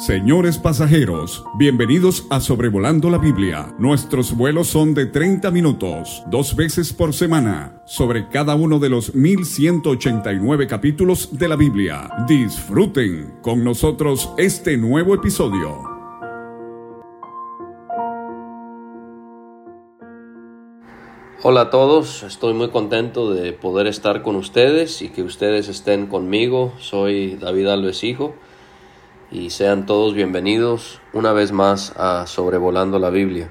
Señores pasajeros, bienvenidos a Sobrevolando la Biblia. Nuestros vuelos son de 30 minutos, dos veces por semana, sobre cada uno de los 1189 capítulos de la Biblia. Disfruten con nosotros este nuevo episodio. Hola a todos, estoy muy contento de poder estar con ustedes y que ustedes estén conmigo. Soy David Alves Hijo y sean todos bienvenidos una vez más a Sobrevolando la Biblia.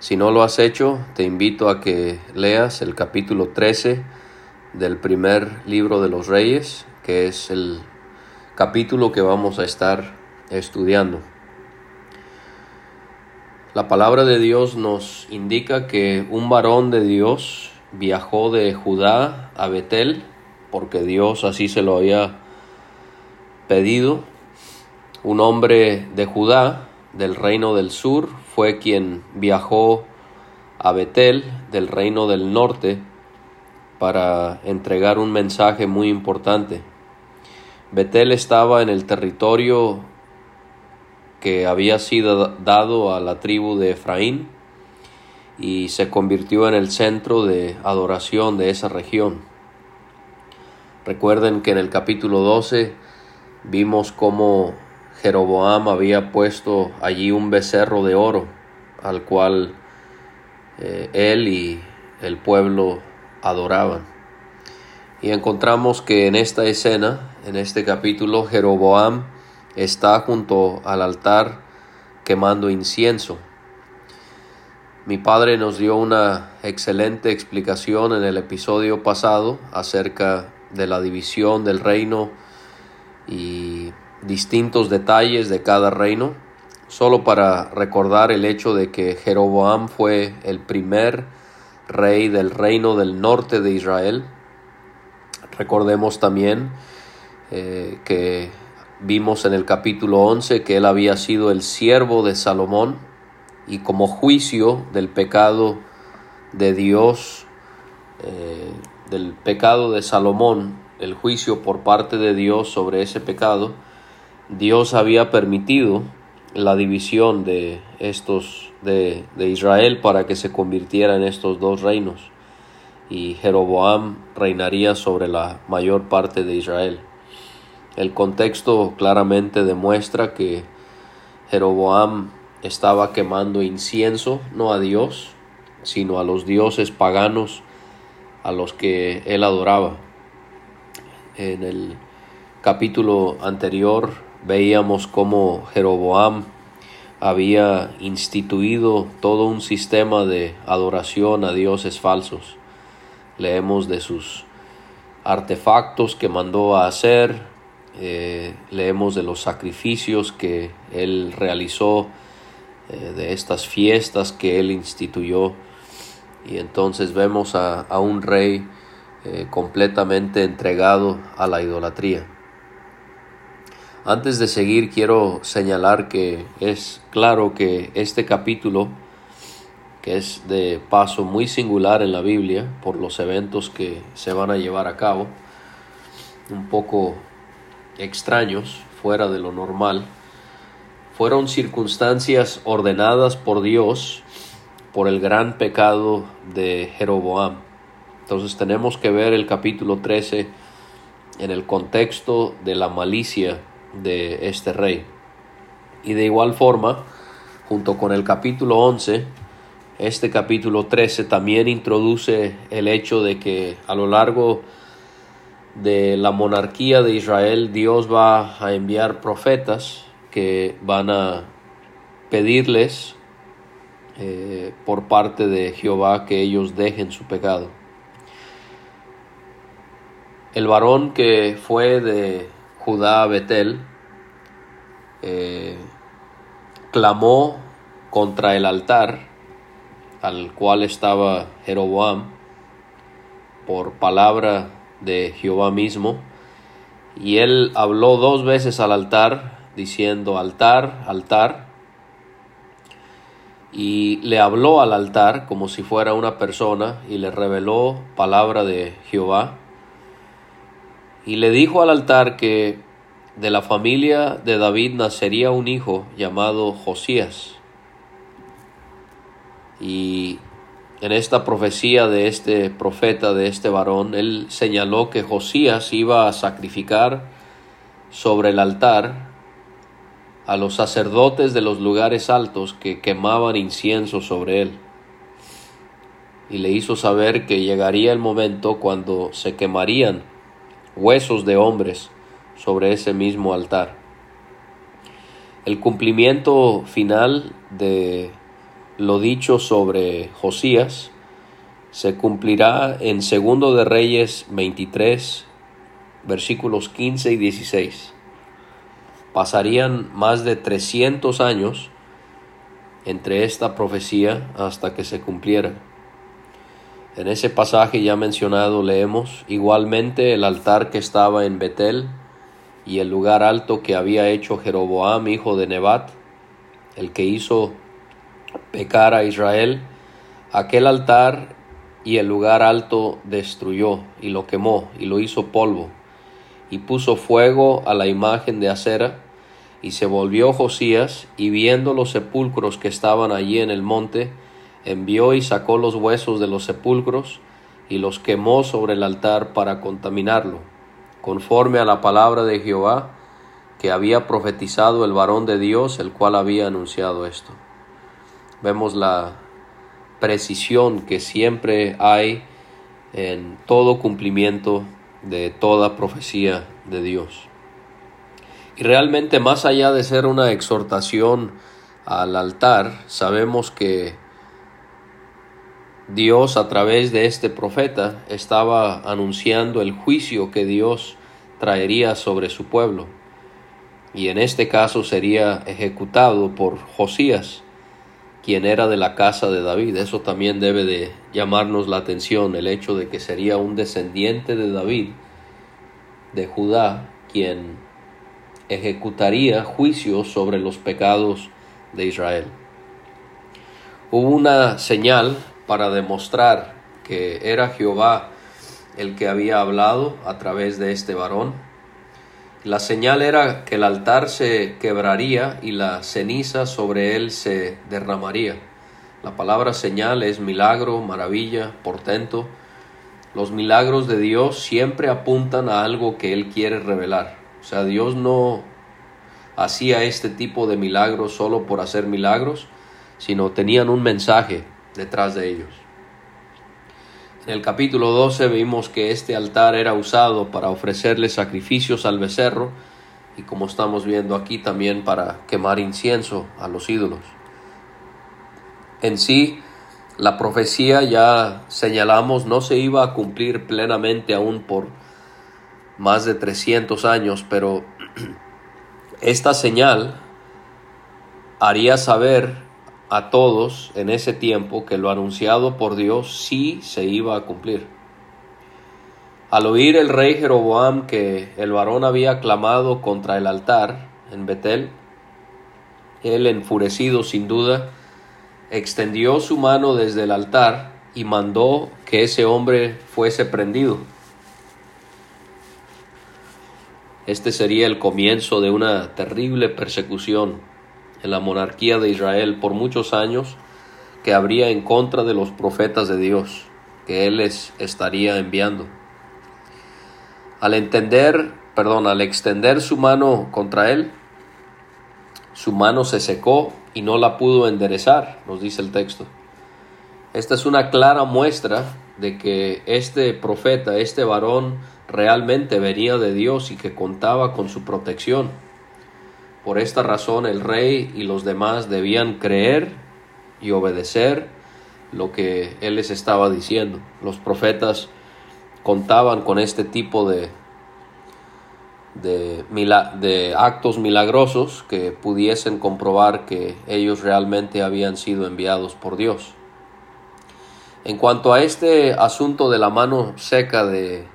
Si no lo has hecho, te invito a que leas el capítulo 13 del primer libro de los reyes, que es el capítulo que vamos a estar estudiando. La palabra de Dios nos indica que un varón de Dios viajó de Judá a Betel, porque Dios así se lo había pedido, un hombre de Judá, del reino del sur, fue quien viajó a Betel, del reino del norte, para entregar un mensaje muy importante. Betel estaba en el territorio que había sido dado a la tribu de Efraín y se convirtió en el centro de adoración de esa región. Recuerden que en el capítulo 12 vimos cómo Jeroboam había puesto allí un becerro de oro al cual eh, él y el pueblo adoraban. Y encontramos que en esta escena, en este capítulo, Jeroboam está junto al altar quemando incienso. Mi padre nos dio una excelente explicación en el episodio pasado acerca de la división del reino y distintos detalles de cada reino, solo para recordar el hecho de que Jeroboam fue el primer rey del reino del norte de Israel. Recordemos también eh, que vimos en el capítulo 11 que él había sido el siervo de Salomón y como juicio del pecado de Dios, eh, del pecado de Salomón, el juicio por parte de Dios sobre ese pecado, Dios había permitido la división de estos de, Israel para que se convirtiera en estos dos reinos y Jeroboam reinaría sobre la mayor parte de Israel. El contexto claramente demuestra que Jeroboam estaba quemando incienso no a Dios, sino a los dioses paganos a los que él adoraba. En el capítulo anterior veíamos cómo Jeroboam había instituido todo un sistema de adoración a dioses falsos. Leemos de sus artefactos que mandó a hacer, eh, leemos de los sacrificios que él realizó, eh, de estas fiestas que él instituyó, y entonces vemos a, un rey eh, completamente entregado a la idolatría. Antes de seguir quiero señalar que es claro que este capítulo, que es de paso muy singular en la Biblia por los eventos que se van a llevar a cabo, un poco extraños, fuera de lo normal, fueron circunstancias ordenadas por Dios por el gran pecado de Jeroboam. Entonces tenemos que ver el capítulo 13 en el contexto de la malicia de este rey. Y de igual forma, junto con el capítulo 11, este capítulo 13 también introduce el hecho de que a lo largo de la monarquía de Israel Dios va a enviar profetas que van a pedirles eh, por parte de Jehová que ellos dejen su pecado. El varón que fue de Judá Betel, eh, clamó contra el altar al cual estaba Jeroboam por palabra de Jehová mismo, y él habló dos veces al altar, diciendo altar, altar, y le habló al altar como si fuera una persona y le reveló palabra de Jehová y le dijo al altar que de la familia de David nacería un hijo llamado Josías. Y en esta profecía de este profeta, de este varón, él señaló que Josías iba a sacrificar sobre el altar a los sacerdotes de los lugares altos que quemaban incienso sobre él. Y le hizo saber que llegaría el momento cuando se quemarían huesos de hombres sobre ese mismo altar. El cumplimiento final de lo dicho sobre Josías se cumplirá en Segundo de Reyes 23, versículos 15 y 16. Pasarían más de 300 años entre esta profecía hasta que se cumpliera. En ese pasaje ya mencionado leemos, igualmente el altar que estaba en Betel y el lugar alto que había hecho Jeroboam, hijo de Nebat, el que hizo pecar a Israel, aquel altar y el lugar alto destruyó y lo quemó y lo hizo polvo y puso fuego a la imagen de acera y se volvió Josías y viendo los sepulcros que estaban allí en el monte, envió y sacó los huesos de los sepulcros y los quemó sobre el altar para contaminarlo, conforme a la palabra de Jehová que había profetizado el varón de Dios, el cual había anunciado esto. Vemos la precisión que siempre hay en todo cumplimiento de toda profecía de Dios. Y realmente más allá de ser una exhortación al altar, sabemos que Dios a través de este profeta estaba anunciando el juicio que Dios traería sobre su pueblo. Y en este caso sería ejecutado por Josías, quien era de la casa de David. Eso también debe de llamarnos la atención, el hecho de que sería un descendiente de David, de Judá, quien ejecutaría juicio sobre los pecados de Israel. Hubo una señal para demostrar que era Jehová el que había hablado a través de este varón la señal era que el altar se quebraría y la ceniza sobre él se derramaría. La palabra señal es milagro, maravilla, portento. Los milagros de Dios siempre apuntan a algo que Él quiere revelar. O sea, Dios no hacía este tipo de milagros solo por hacer milagros, sino tenían un mensaje detrás de ellos. En el capítulo 12 vimos que este altar era usado para ofrecerle sacrificios al becerro y como estamos viendo aquí también para quemar incienso a los ídolos. En sí, la profecía ya señalamos no se iba a cumplir plenamente aún por más de 300 años, pero esta señal haría saber a todos en ese tiempo que lo anunciado por Dios sí se iba a cumplir. Al oír el rey Jeroboam que el varón había clamado contra el altar en Betel, él enfurecido sin duda, extendió su mano desde el altar y mandó que ese hombre fuese prendido. Este sería el comienzo de una terrible persecución en la monarquía de Israel por muchos años que habría en contra de los profetas de Dios que él les estaría enviando. Al entender, perdón, al extender su mano contra él, su mano se secó y no la pudo enderezar, nos dice el texto. Esta es una clara muestra de que este profeta, este varón, realmente venía de Dios y que contaba con su protección. Por esta razón el rey y los demás debían creer y obedecer lo que él les estaba diciendo. Los profetas contaban con este tipo de, de, de, actos milagrosos que pudiesen comprobar que ellos realmente habían sido enviados por Dios. En cuanto a este asunto de la mano seca de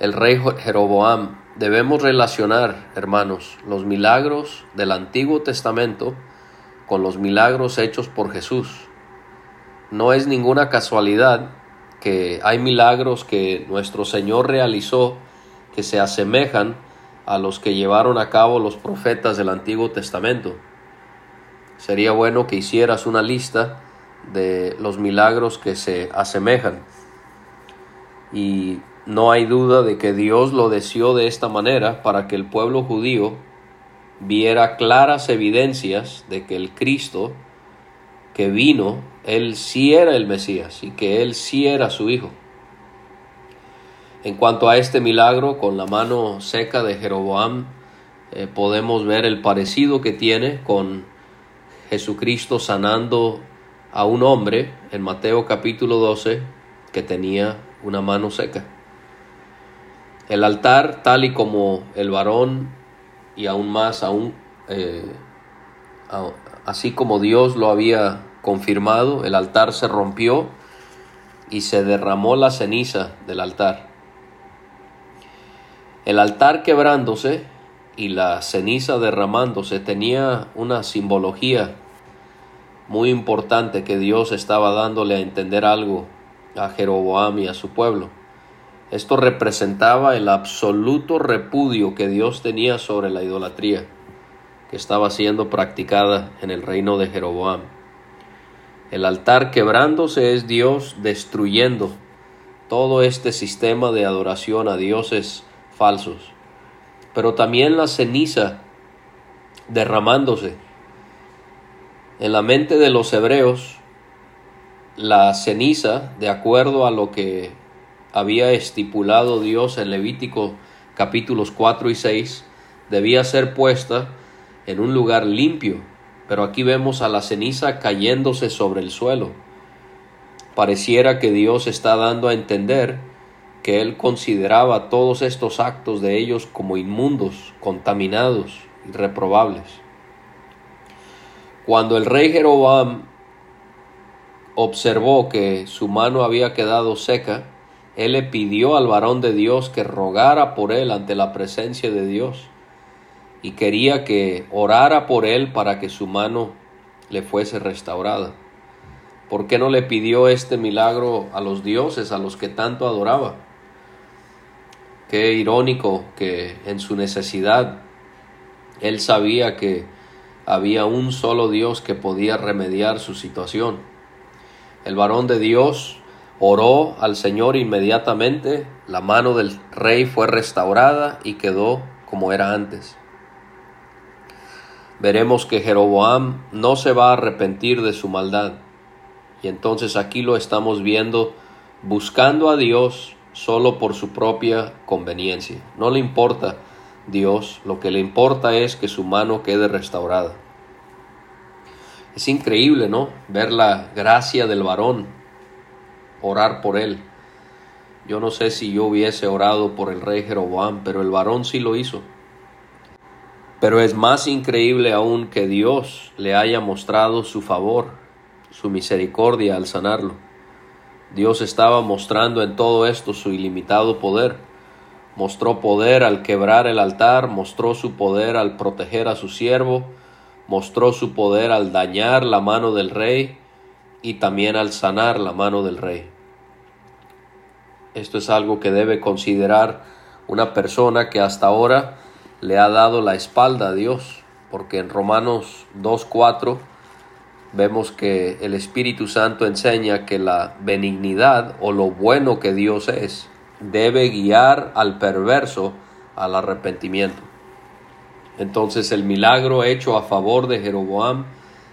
el rey Jeroboam, debemos relacionar, hermanos, los milagros del Antiguo Testamento con los milagros hechos por Jesús. No es ninguna casualidad que hay milagros que nuestro Señor realizó que se asemejan a los que llevaron a cabo los profetas del Antiguo Testamento. Sería bueno que hicieras una lista de los milagros que se asemejan. Y no hay duda de que Dios lo deseó de esta manera para que el pueblo judío viera claras evidencias de que el Cristo que vino, él sí era el Mesías y que él sí era su hijo. En cuanto a este milagro con la mano seca de Jeroboam, eh, podemos ver el parecido que tiene con Jesucristo sanando a un hombre en Mateo capítulo 12 que tenía una mano seca. El altar, tal y como el varón y aún más, aún, eh, así como Dios lo había confirmado, el altar se rompió y se derramó la ceniza del altar. El altar quebrándose y la ceniza derramándose tenía una simbología muy importante que Dios estaba dándole a entender algo a Jeroboam y a su pueblo. Esto representaba el absoluto repudio que Dios tenía sobre la idolatría que estaba siendo practicada en el reino de Jeroboam. El altar quebrándose es Dios destruyendo todo este sistema de adoración a dioses falsos, pero también la ceniza derramándose. En la mente de los hebreos, la ceniza, de acuerdo a lo que había estipulado Dios en Levítico capítulos 4 y 6, debía ser puesta en un lugar limpio, pero aquí vemos a la ceniza cayéndose sobre el suelo. Pareciera que Dios está dando a entender que Él consideraba todos estos actos de ellos como inmundos, contaminados y reprobables. Cuando el rey Jeroboam observó que su mano había quedado seca, él le pidió al varón de Dios que rogara por él ante la presencia de Dios y quería que orara por él para que su mano le fuese restaurada. ¿Por qué no le pidió este milagro a los dioses a los que tanto adoraba? Qué irónico que en su necesidad él sabía que había un solo Dios que podía remediar su situación. El varón de Dios oró al Señor inmediatamente, la mano del rey fue restaurada y quedó como era antes. Veremos que Jeroboam no se va a arrepentir de su maldad. Y entonces aquí lo estamos viendo buscando a Dios solo por su propia conveniencia. No le importa Dios, lo que le importa es que su mano quede restaurada. Es increíble, ¿no? Ver la gracia del varón orar por él. Yo no sé si yo hubiese orado por el rey Jeroboam, pero el varón sí lo hizo. Pero es más increíble aún que Dios le haya mostrado su favor, su misericordia al sanarlo. Dios estaba mostrando en todo esto su ilimitado poder. Mostró poder al quebrar el altar, mostró su poder al proteger a su siervo, mostró su poder al dañar la mano del rey y también al sanar la mano del rey. Esto es algo que debe considerar una persona que hasta ahora le ha dado la espalda a Dios, porque en Romanos 2.4 vemos que el Espíritu Santo enseña que la benignidad o lo bueno que Dios es debe guiar al perverso al arrepentimiento. Entonces el milagro hecho a favor de Jeroboam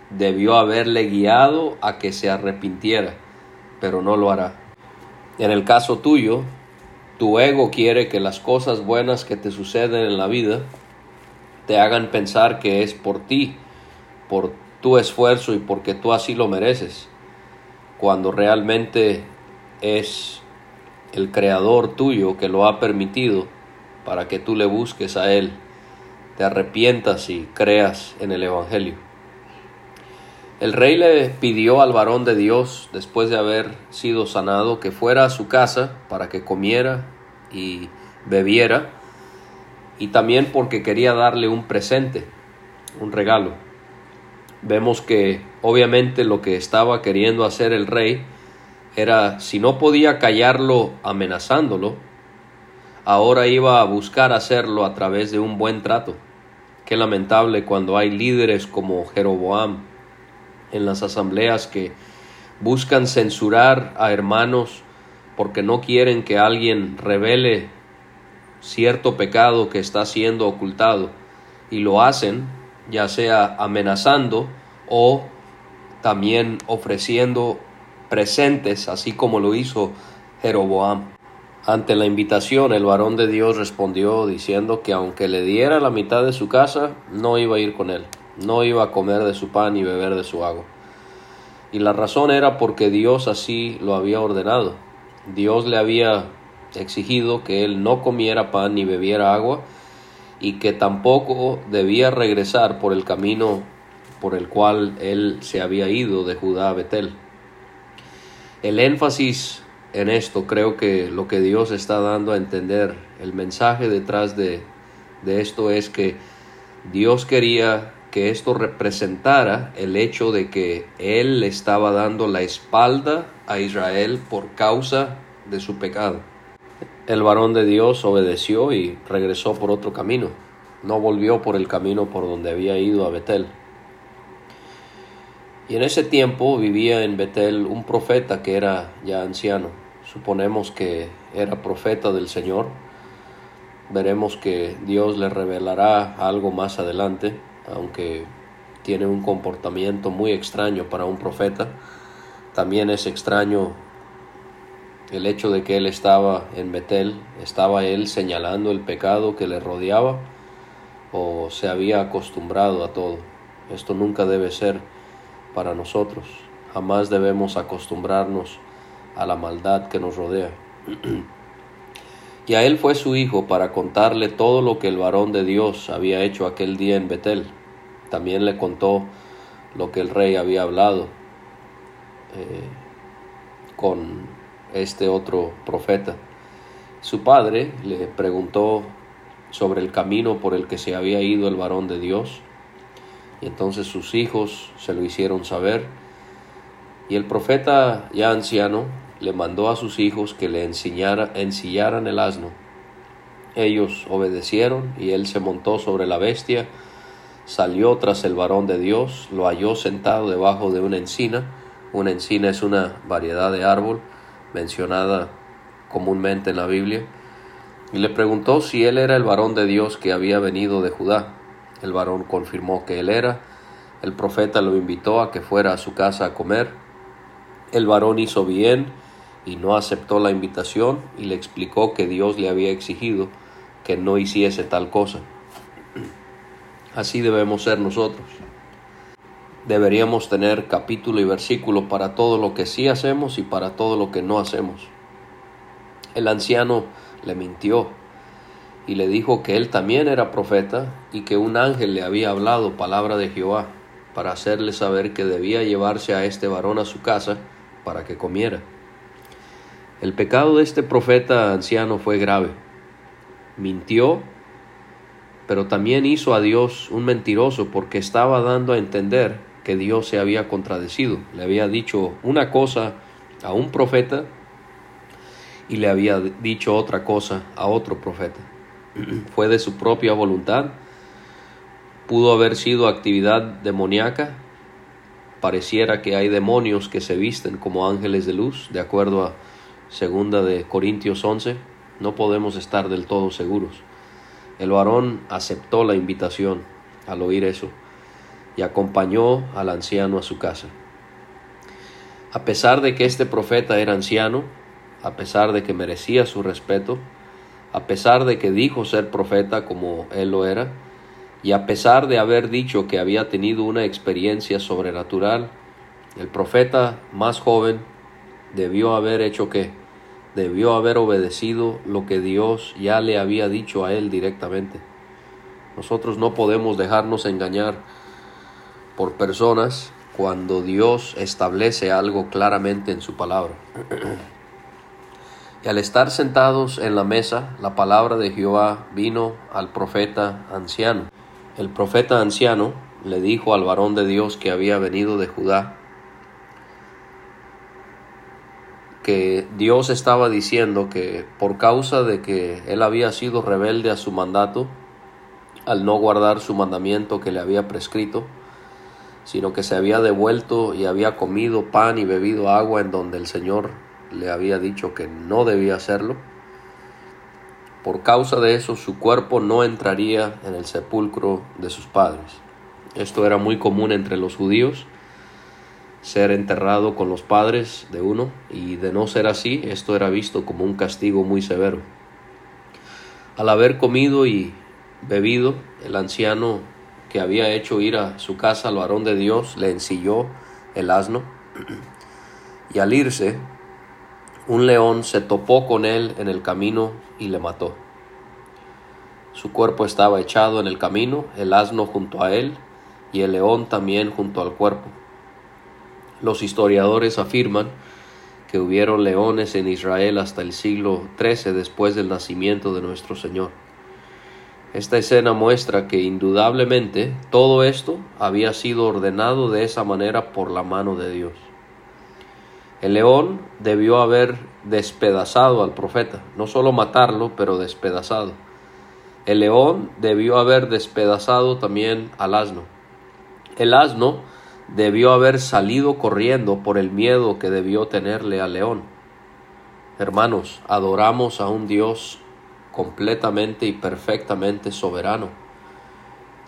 debió haberle guiado a que se arrepintiera, pero no lo hará. En el caso tuyo, tu ego quiere que las cosas buenas que te suceden en la vida te hagan pensar que es por ti, por tu esfuerzo y porque tú así lo mereces, cuando realmente es el creador tuyo que lo ha permitido para que tú le busques a Él, te arrepientas y creas en el Evangelio. El rey le pidió al varón de Dios, después de haber sido sanado, que fuera a su casa para que comiera y bebiera, y también porque quería darle un presente, un regalo. Vemos que obviamente lo que estaba queriendo hacer el rey era, si no podía callarlo amenazándolo, ahora iba a buscar hacerlo a través de un buen trato. Qué lamentable cuando hay líderes como Jeroboam en las asambleas que buscan censurar a hermanos porque no quieren que alguien revele cierto pecado que está siendo ocultado y lo hacen ya sea amenazando o también ofreciendo presentes, así como lo hizo Jeroboam. Ante la invitación, el varón de Dios respondió diciendo que aunque le diera la mitad de su casa, no iba a ir con él, no iba a comer de su pan y beber de su agua. Y la razón era porque Dios así lo había ordenado. Dios le había exigido que él no comiera pan ni bebiera agua y que tampoco debía regresar por el camino por el cual él se había ido de Judá a Betel. El énfasis en esto creo que lo que Dios está dando a entender, el mensaje detrás de, de esto es que Dios quería que esto representara el hecho de que Él le estaba dando la espalda a Israel por causa de su pecado. El varón de Dios obedeció y regresó por otro camino. No volvió por el camino por donde había ido a Betel. Y en ese tiempo vivía en Betel un profeta que era ya anciano. Suponemos que era profeta del Señor. Veremos que Dios le revelará algo más adelante aunque tiene un comportamiento muy extraño para un profeta. También es extraño el hecho de que él estaba en Betel, estaba él señalando el pecado que le rodeaba o se había acostumbrado a todo. Esto nunca debe ser para nosotros. Jamás debemos acostumbrarnos a la maldad que nos rodea. y a él fue su hijo para contarle todo lo que el varón de Dios había hecho aquel día en Betel. También le contó lo que el rey había hablado eh, con este otro profeta. Su padre le preguntó sobre el camino por el que se había ido el varón de Dios, y entonces sus hijos se lo hicieron saber, y el profeta ya anciano le mandó a sus hijos que le ensillaran el asno. Ellos obedecieron y él se montó sobre la bestia, salió tras el varón de Dios, lo halló sentado debajo de una encina. Una encina es una variedad de árbol mencionada comúnmente en la Biblia, y le preguntó si él era el varón de Dios que había venido de Judá. El varón confirmó que él era. El profeta lo invitó a que fuera a su casa a comer. El varón hizo bien y no aceptó la invitación y le explicó que Dios le había exigido que no hiciese tal cosa. Así debemos ser nosotros. Deberíamos tener capítulo y versículo para todo lo que sí hacemos y para todo lo que no hacemos. El anciano le mintió y le dijo que él también era profeta y que un ángel le había hablado palabra de Jehová para hacerle saber que debía llevarse a este varón a su casa para que comiera. El pecado de este profeta anciano fue grave. Mintió pero también hizo a Dios un mentiroso porque estaba dando a entender que Dios se había contradecido. Le había dicho una cosa a un profeta y le había dicho otra cosa a otro profeta. Fue de su propia voluntad. Pudo haber sido actividad demoníaca. Pareciera que hay demonios que se visten como ángeles de luz, de acuerdo a segunda de Corintios 11. No podemos estar del todo seguros. El varón aceptó la invitación al oír eso y acompañó al anciano a su casa. A pesar de que este profeta era anciano, a pesar de que merecía su respeto, a pesar de que dijo ser profeta como él lo era, y a pesar de haber dicho que había tenido una experiencia sobrenatural, el profeta más joven debió haber hecho qué? Debió haber obedecido lo que Dios ya le había dicho a él directamente. Nosotros no podemos dejarnos engañar por personas cuando Dios establece algo claramente en su palabra. Y al estar sentados en la mesa, la palabra de Jehová vino al profeta anciano. El profeta anciano le dijo al varón de Dios que había venido de Judá, Dios estaba diciendo que por causa de que él había sido rebelde a su mandato, al no guardar su mandamiento que le había prescrito, sino que se había devuelto y había comido pan y bebido agua en donde el Señor le había dicho que no debía hacerlo. Por causa de eso su cuerpo no entraría en el sepulcro de sus padres. Esto era muy común entre los judíos, ser enterrado con los padres de uno, y de no ser así, esto era visto como un castigo muy severo. Al haber comido y bebido, el anciano que había hecho ir a su casa al varón de Dios le ensilló el asno, y al irse, un león se topó con él en el camino y le mató. Su cuerpo estaba echado en el camino, el asno junto a él y el león también junto al cuerpo. Los historiadores afirman que hubieron leones en Israel hasta el siglo XIII después del nacimiento de nuestro Señor. Esta escena muestra que indudablemente todo esto había sido ordenado de esa manera por la mano de Dios. El león debió haber despedazado al profeta, no solo matarlo, pero despedazado. El león debió haber despedazado también al asno. El asno debió haber salido corriendo por el miedo que debió tenerle al león. Hermanos, adoramos a un Dios completamente y perfectamente soberano,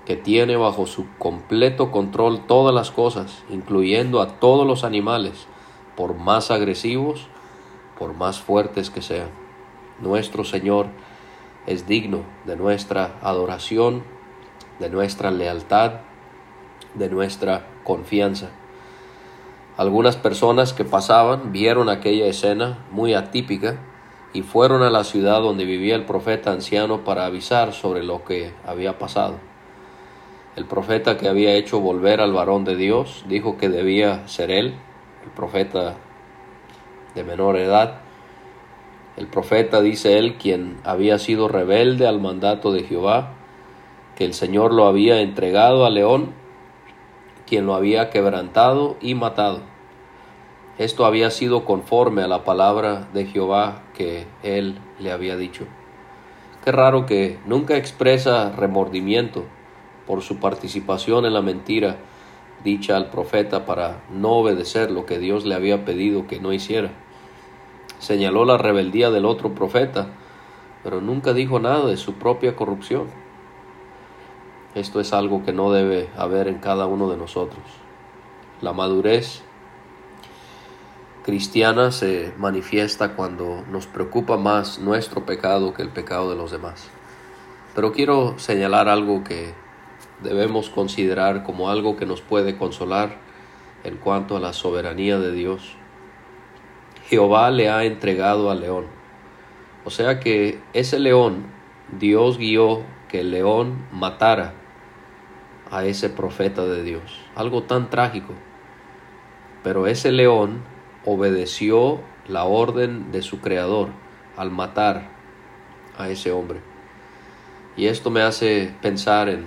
que tiene bajo su completo control todas las cosas, incluyendo a todos los animales, por más agresivos, por más fuertes que sean. Nuestro Señor es digno de nuestra adoración, de nuestra lealtad, de nuestra confianza. Algunas personas que pasaban vieron aquella escena muy atípica y fueron a la ciudad donde vivía el profeta anciano para avisar sobre lo que había pasado. El profeta que había hecho volver al varón de Dios dijo que debía ser él, el profeta de menor edad. El profeta dice él quien había sido rebelde al mandato de Jehová, que el Señor lo había entregado al león, quien lo había quebrantado y matado. Esto había sido conforme a la palabra de Jehová que él le había dicho. Qué raro que nunca expresa remordimiento por su participación en la mentira dicha al profeta para no obedecer lo que Dios le había pedido que no hiciera. Señaló la rebeldía del otro profeta, pero nunca dijo nada de su propia corrupción. Esto es algo que no debe haber en cada uno de nosotros. La madurez cristiana se manifiesta cuando nos preocupa más nuestro pecado que el pecado de los demás. Pero quiero señalar algo que debemos considerar como algo que nos puede consolar en cuanto a la soberanía de Dios. Jehová le ha entregado al león. O sea que ese león, Dios guió que el león matara a ese profeta de Dios. Algo tan trágico. Pero ese león obedeció la orden de su creador al matar a ese hombre. Y esto me hace pensar en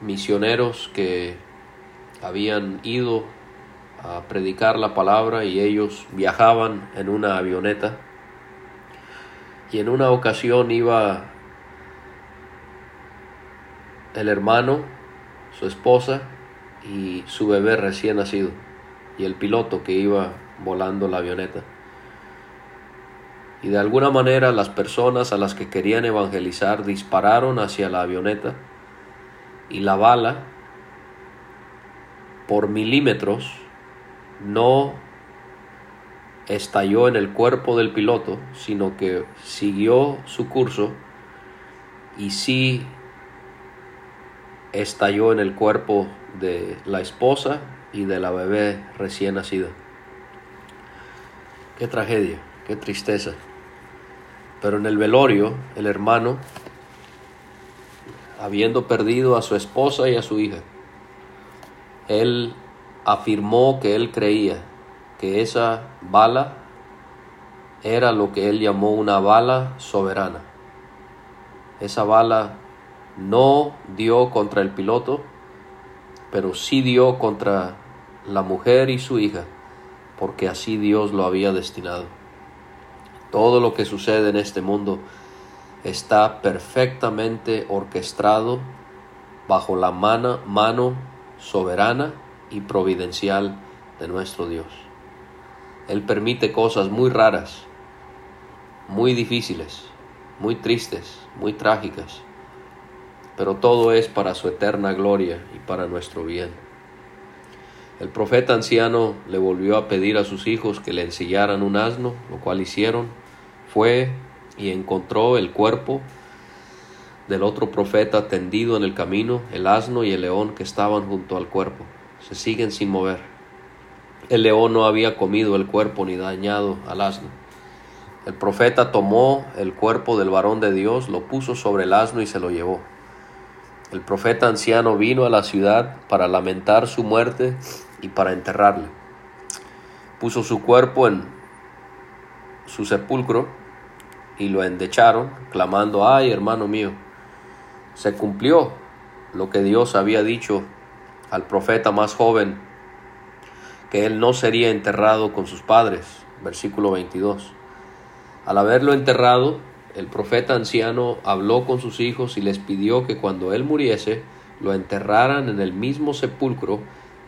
misioneros que habían ido a predicar la palabra y ellos viajaban en una avioneta y en una ocasión iba el hermano, su esposa y su bebé recién nacido y el piloto que iba volando la avioneta. Y de alguna manera las personas a las que querían evangelizar dispararon hacia la avioneta y la bala por milímetros no estalló en el cuerpo del piloto, sino que siguió su curso y sí estalló en el cuerpo de la esposa y de la bebé recién nacida. Qué tragedia, qué tristeza. Pero en el velorio, el hermano habiendo perdido a su esposa y a su hija, él afirmó que él creía que esa bala era lo que él llamó una bala soberana. Esa bala no dio contra el piloto, pero sí dio contra la mujer y su hija, porque así Dios lo había destinado. Todo lo que sucede en este mundo está perfectamente orquestado bajo la mano, mano soberana y providencial de nuestro Dios. Él permite cosas muy raras, muy difíciles, muy tristes, muy trágicas, pero todo es para su eterna gloria y para nuestro bien. El profeta anciano le volvió a pedir a sus hijos que le ensillaran un asno, lo cual hicieron. Fue y encontró el cuerpo del otro profeta tendido en el camino, el asno y el león que estaban junto al cuerpo. Se siguen sin mover. El león no había comido el cuerpo ni dañado al asno. El profeta tomó el cuerpo del varón de Dios, lo puso sobre el asno y se lo llevó. El profeta anciano vino a la ciudad para lamentar su muerte y para enterrarle. Puso su cuerpo en su sepulcro y lo endecharon, clamando, ay hermano mío, se cumplió lo que Dios había dicho al profeta más joven, que él no sería enterrado con sus padres. Versículo 22. Al haberlo enterrado, el profeta anciano habló con sus hijos y les pidió que cuando él muriese, lo enterraran en el mismo sepulcro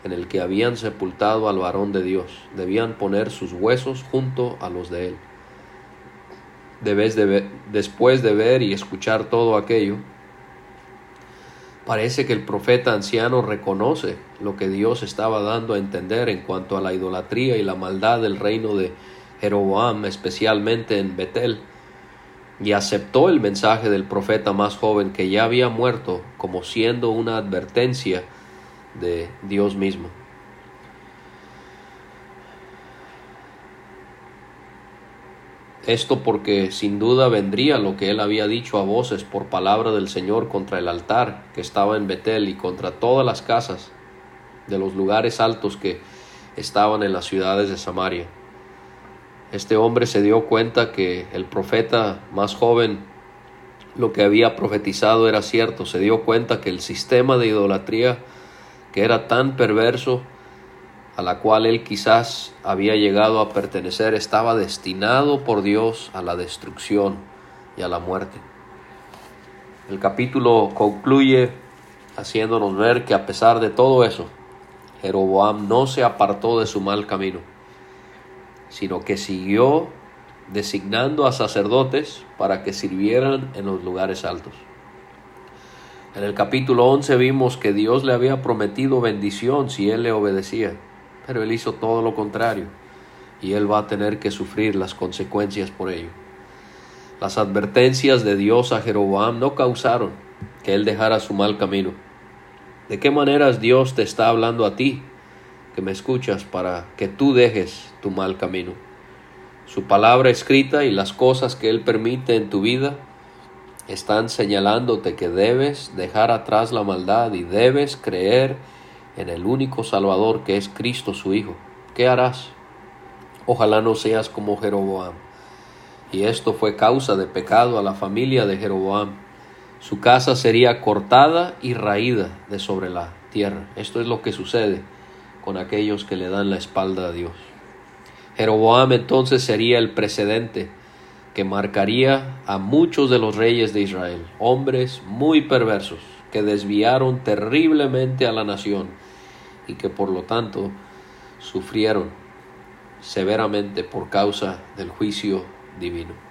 en el que habían sepultado al varón de Dios. Debían poner sus huesos junto a los de él. Después de ver y escuchar todo aquello, parece que el profeta anciano reconoce lo que Dios estaba dando a entender en cuanto a la idolatría y la maldad del reino de Jeroboam, especialmente en Betel, y aceptó el mensaje del profeta más joven que ya había muerto como siendo una advertencia de Dios mismo. Esto porque sin duda vendría lo que él había dicho a voces por palabra del Señor contra el altar que estaba en Betel y contra todas las casas de los lugares altos que estaban en las ciudades de Samaria. Este hombre se dio cuenta que el profeta más joven lo que había profetizado era cierto, se dio cuenta que el sistema de idolatría que era tan perverso a la cual él quizás había llegado a pertenecer estaba destinado por Dios a la destrucción y a la muerte. El capítulo concluye haciéndonos ver que a pesar de todo eso, Jeroboam no se apartó de su mal camino, sino que siguió designando a sacerdotes para que sirvieran en los lugares altos. En el capítulo 11 vimos que Dios le había prometido bendición si él le obedecía, pero él hizo todo lo contrario y él va a tener que sufrir las consecuencias por ello. Las advertencias de Dios a Jeroboam no causaron que él dejara su mal camino. ¿De qué maneras Dios te está hablando a ti que me escuchas para que tú dejes tu mal camino? Su palabra escrita y las cosas que Él permite en tu vida están señalándote que debes dejar atrás la maldad y debes creer en el único Salvador que es Cristo su Hijo. ¿Qué harás? Ojalá no seas como Jeroboam. Y esto fue causa de pecado a la familia de Jeroboam. Su casa sería cortada y raída de sobre la tierra. Esto es lo que sucede con aquellos que le dan la espalda a Dios. Jeroboam entonces sería el precedente que marcaría a muchos de los reyes de Israel, hombres muy perversos, que desviaron terriblemente a la nación y que por lo tanto sufrieron severamente por causa del juicio divino.